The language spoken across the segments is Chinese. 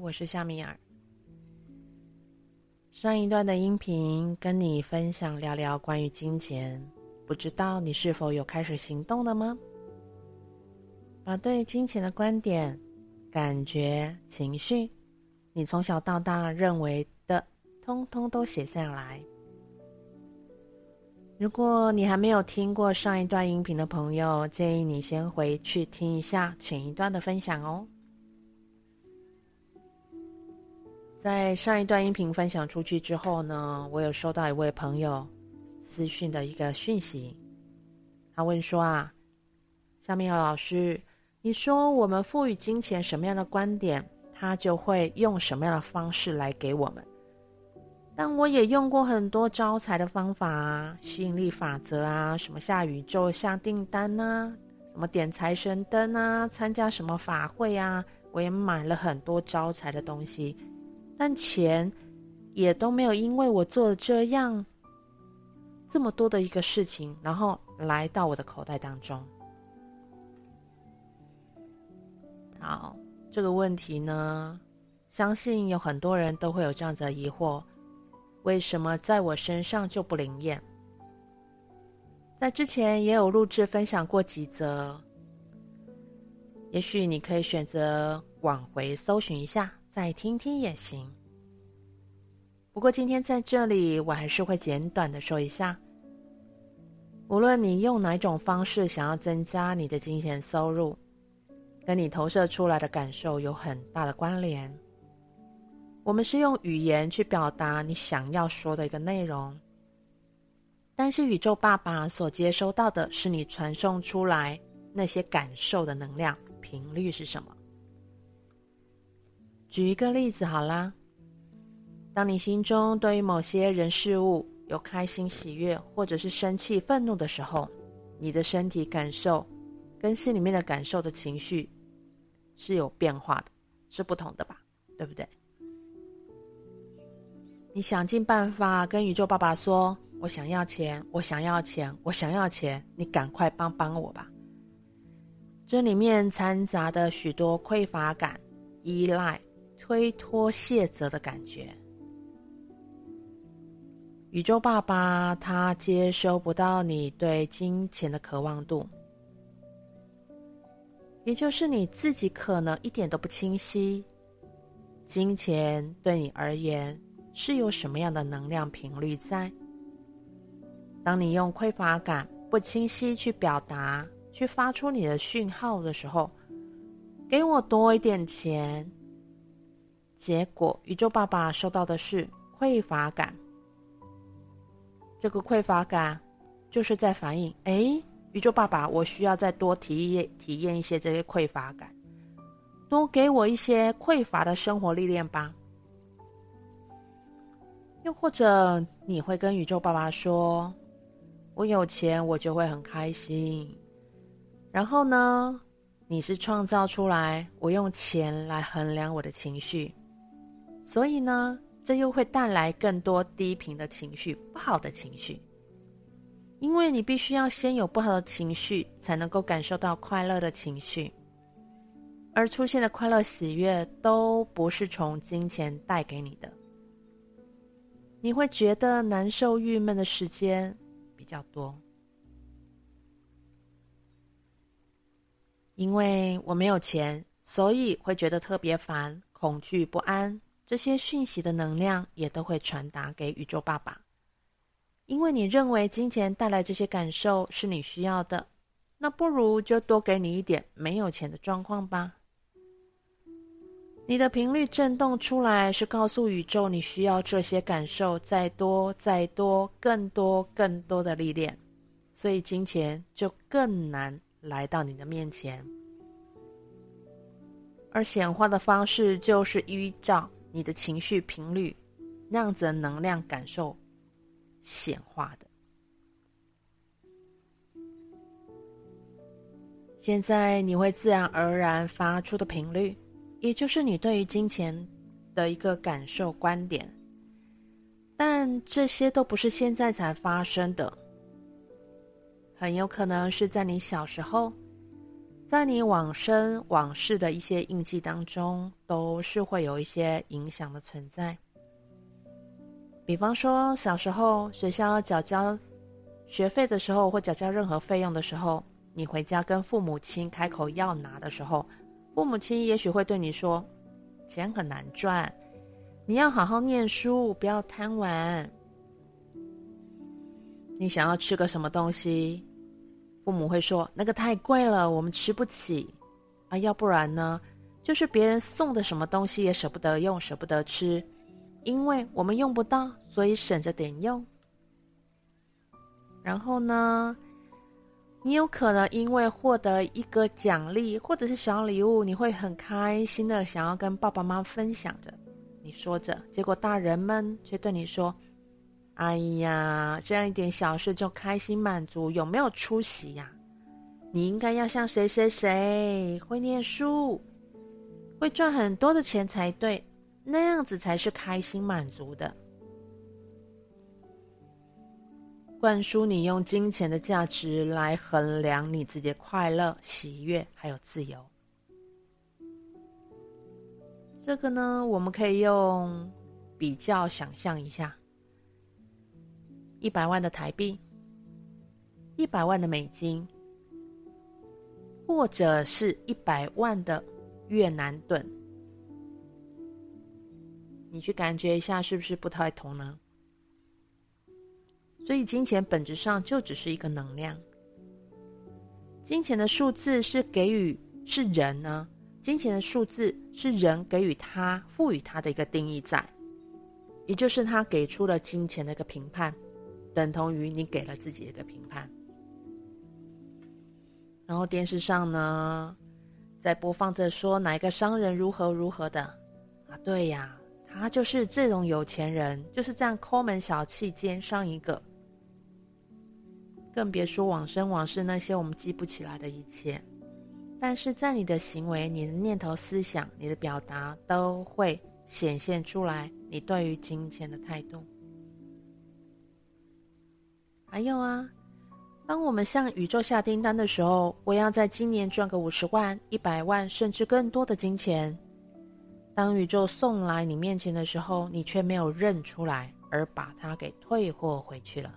我是夏米尔。上一段的音频跟你分享聊聊关于金钱，不知道你是否有开始行动了吗？把对金钱的观点、感觉、情绪，你从小到大认为的，通通都写下来。如果你还没有听过上一段音频的朋友，建议你先回去听一下前一段的分享哦。在上一段音频分享出去之后呢，我有收到一位朋友私讯的一个讯息，他问说啊，夏米尔老师，你说我们赋予金钱什么样的观点，他就会用什么样的方式来给我们。但我也用过很多招财的方法啊，吸引力法则啊，什么下宇宙下订单啊，什么点财神灯啊，参加什么法会啊，我也买了很多招财的东西，但钱也都没有因为我做了这样这么多的一个事情，然后来到我的口袋当中。好，这个问题呢，相信有很多人都会有这样子的疑惑。为什么在我身上就不灵验？在之前也有录制分享过几则，也许你可以选择往回搜寻一下，再听听也行。不过今天在这里，我还是会简短的说一下。无论你用哪种方式想要增加你的金钱收入，跟你投射出来的感受有很大的关联。我们是用语言去表达你想要说的一个内容，但是宇宙爸爸所接收到的是你传送出来那些感受的能量频率是什么？举一个例子好啦，当你心中对于某些人事物有开心喜悦，或者是生气愤怒的时候，你的身体感受跟心里面的感受的情绪是有变化的，是不同的吧？对不对？你想尽办法跟宇宙爸爸说：“我想要钱，我想要钱，我想要钱，你赶快帮帮我吧。”这里面掺杂的许多匮乏感、依赖、推脱、卸责的感觉。宇宙爸爸他接收不到你对金钱的渴望度，也就是你自己可能一点都不清晰，金钱对你而言。是有什么样的能量频率在？当你用匮乏感不清晰去表达、去发出你的讯号的时候，给我多一点钱。结果宇宙爸爸收到的是匮乏感。这个匮乏感就是在反映：哎，宇宙爸爸，我需要再多体验体验一些这些匮乏感，多给我一些匮乏的生活历练吧。又或者你会跟宇宙爸爸说：“我有钱，我就会很开心。”然后呢，你是创造出来，我用钱来衡量我的情绪，所以呢，这又会带来更多低频的情绪，不好的情绪。因为你必须要先有不好的情绪，才能够感受到快乐的情绪，而出现的快乐喜悦都不是从金钱带给你的。你会觉得难受、郁闷的时间比较多，因为我没有钱，所以会觉得特别烦、恐惧、不安。这些讯息的能量也都会传达给宇宙爸爸，因为你认为金钱带来这些感受是你需要的，那不如就多给你一点没有钱的状况吧。你的频率震动出来，是告诉宇宙你需要这些感受，再多、再多、更多、更多的历练，所以金钱就更难来到你的面前。而显化的方式就是依照你的情绪频率那样子的能量感受显化的。现在你会自然而然发出的频率。也就是你对于金钱的一个感受观点，但这些都不是现在才发生的，很有可能是在你小时候，在你往生往事的一些印记当中，都是会有一些影响的存在。比方说，小时候学校缴交学费的时候，或缴交任何费用的时候，你回家跟父母亲开口要拿的时候，父母亲也许会对你说：“钱很难赚，你要好好念书，不要贪玩。”你想要吃个什么东西？父母会说：“那个太贵了，我们吃不起。”啊，要不然呢，就是别人送的什么东西也舍不得用，舍不得吃，因为我们用不到，所以省着点用。然后呢，你有可能因为获得一个奖励或者是小礼物，你会很开心的想要跟爸爸妈妈分享着，你说着，结果大人们却对你说。哎呀，这样一点小事就开心满足，有没有出息呀？你应该要像谁谁谁，会念书，会赚很多的钱才对，那样子才是开心满足的。灌输你用金钱的价值来衡量你自己的快乐、喜悦还有自由。这个呢，我们可以用比较想象一下。一百万的台币，一百万的美金，或者是一百万的越南盾，你去感觉一下，是不是不太同呢？所以，金钱本质上就只是一个能量。金钱的数字是给予是人呢？金钱的数字是人给予他赋予他的一个定义在，也就是他给出了金钱的一个评判。等同于你给了自己一个评判，然后电视上呢，在播放着说哪一个商人如何如何的啊？对呀，他就是这种有钱人，就是这样抠门小气奸商一个，更别说往生往事那些我们记不起来的一切。但是在你的行为、你的念头、思想、你的表达，都会显现出来你对于金钱的态度。还有啊，当我们向宇宙下订单的时候，我要在今年赚个五十万、一百万，甚至更多的金钱。当宇宙送来你面前的时候，你却没有认出来，而把它给退货回去了。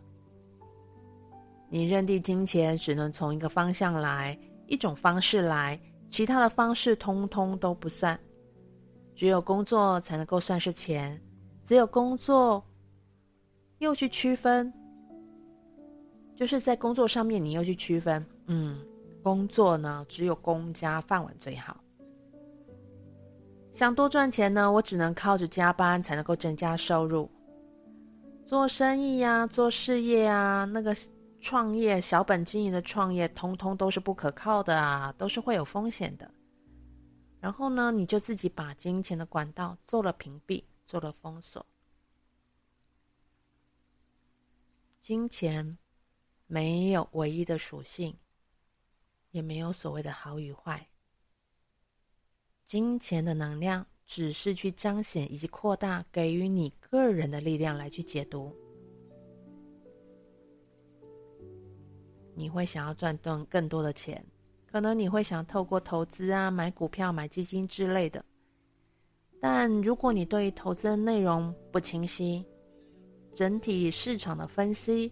你认定金钱只能从一个方向来，一种方式来，其他的方式通通都不算。只有工作才能够算是钱，只有工作又去区分。就是在工作上面，你又去区分，嗯，工作呢，只有公家饭碗最好。想多赚钱呢，我只能靠着加班才能够增加收入。做生意呀，做事业啊，那个创业、小本经营的创业，通通都是不可靠的啊，都是会有风险的。然后呢，你就自己把金钱的管道做了屏蔽，做了封锁。金钱。没有唯一的属性，也没有所谓的好与坏。金钱的能量只是去彰显以及扩大给予你个人的力量来去解读。你会想要赚更更多的钱，可能你会想透过投资啊、买股票、买基金之类的。但如果你对于投资的内容不清晰，整体市场的分析。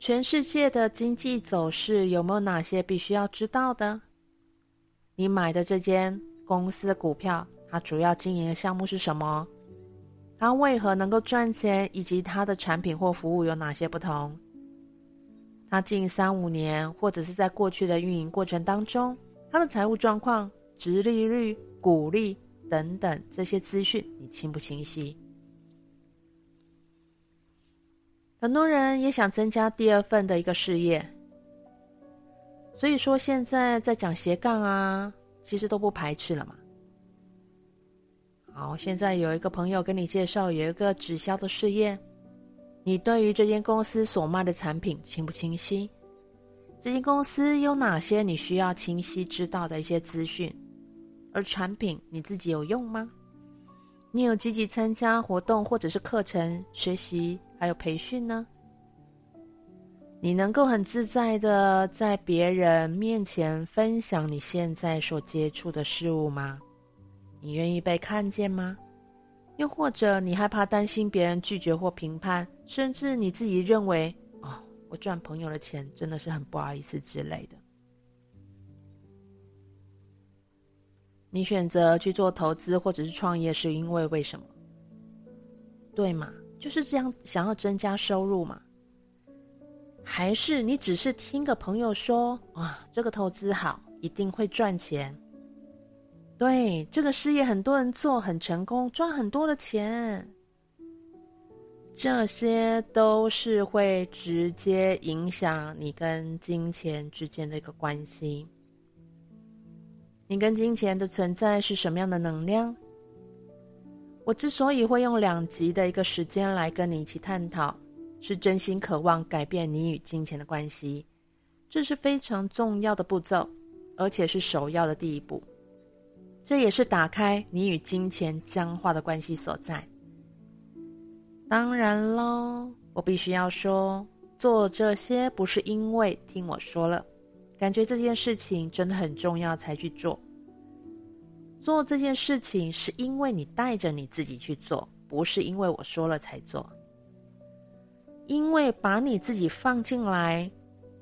全世界的经济走势有没有哪些必须要知道的？你买的这间公司的股票，它主要经营的项目是什么？它为何能够赚钱？以及它的产品或服务有哪些不同？它近三五年或者是在过去的运营过程当中，它的财务状况、殖利率、股利等等这些资讯，你清不清晰？很多人也想增加第二份的一个事业，所以说现在在讲斜杠啊，其实都不排斥了嘛。好，现在有一个朋友跟你介绍有一个直销的事业，你对于这间公司所卖的产品清不清晰？这间公司有哪些你需要清晰知道的一些资讯？而产品你自己有用吗？你有积极参加活动或者是课程学习？还有培训呢？你能够很自在的在别人面前分享你现在所接触的事物吗？你愿意被看见吗？又或者你害怕担心别人拒绝或评判，甚至你自己认为，哦，我赚朋友的钱真的是很不好意思之类的。你选择去做投资或者是创业，是因为为什么？对吗？就是这样，想要增加收入嘛？还是你只是听个朋友说啊，这个投资好，一定会赚钱。对，这个事业很多人做很成功，赚很多的钱。这些都是会直接影响你跟金钱之间的一个关系。你跟金钱的存在是什么样的能量？我之所以会用两集的一个时间来跟你一起探讨。是真心渴望改变你与金钱的关系，这是非常重要的步骤，而且是首要的第一步。这也是打开你与金钱僵化的关系所在。当然喽，我必须要说，做这些不是因为听我说了，感觉这件事情真的很重要才去做。做这件事情是因为你带着你自己去做，不是因为我说了才做。因为把你自己放进来，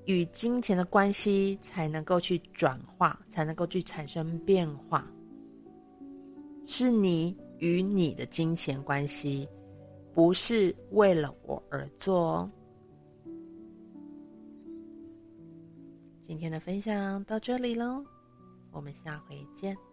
与金钱的关系才能够去转化，才能够去产生变化。是你与你的金钱关系，不是为了我而做哦。今天的分享到这里喽，我们下回见。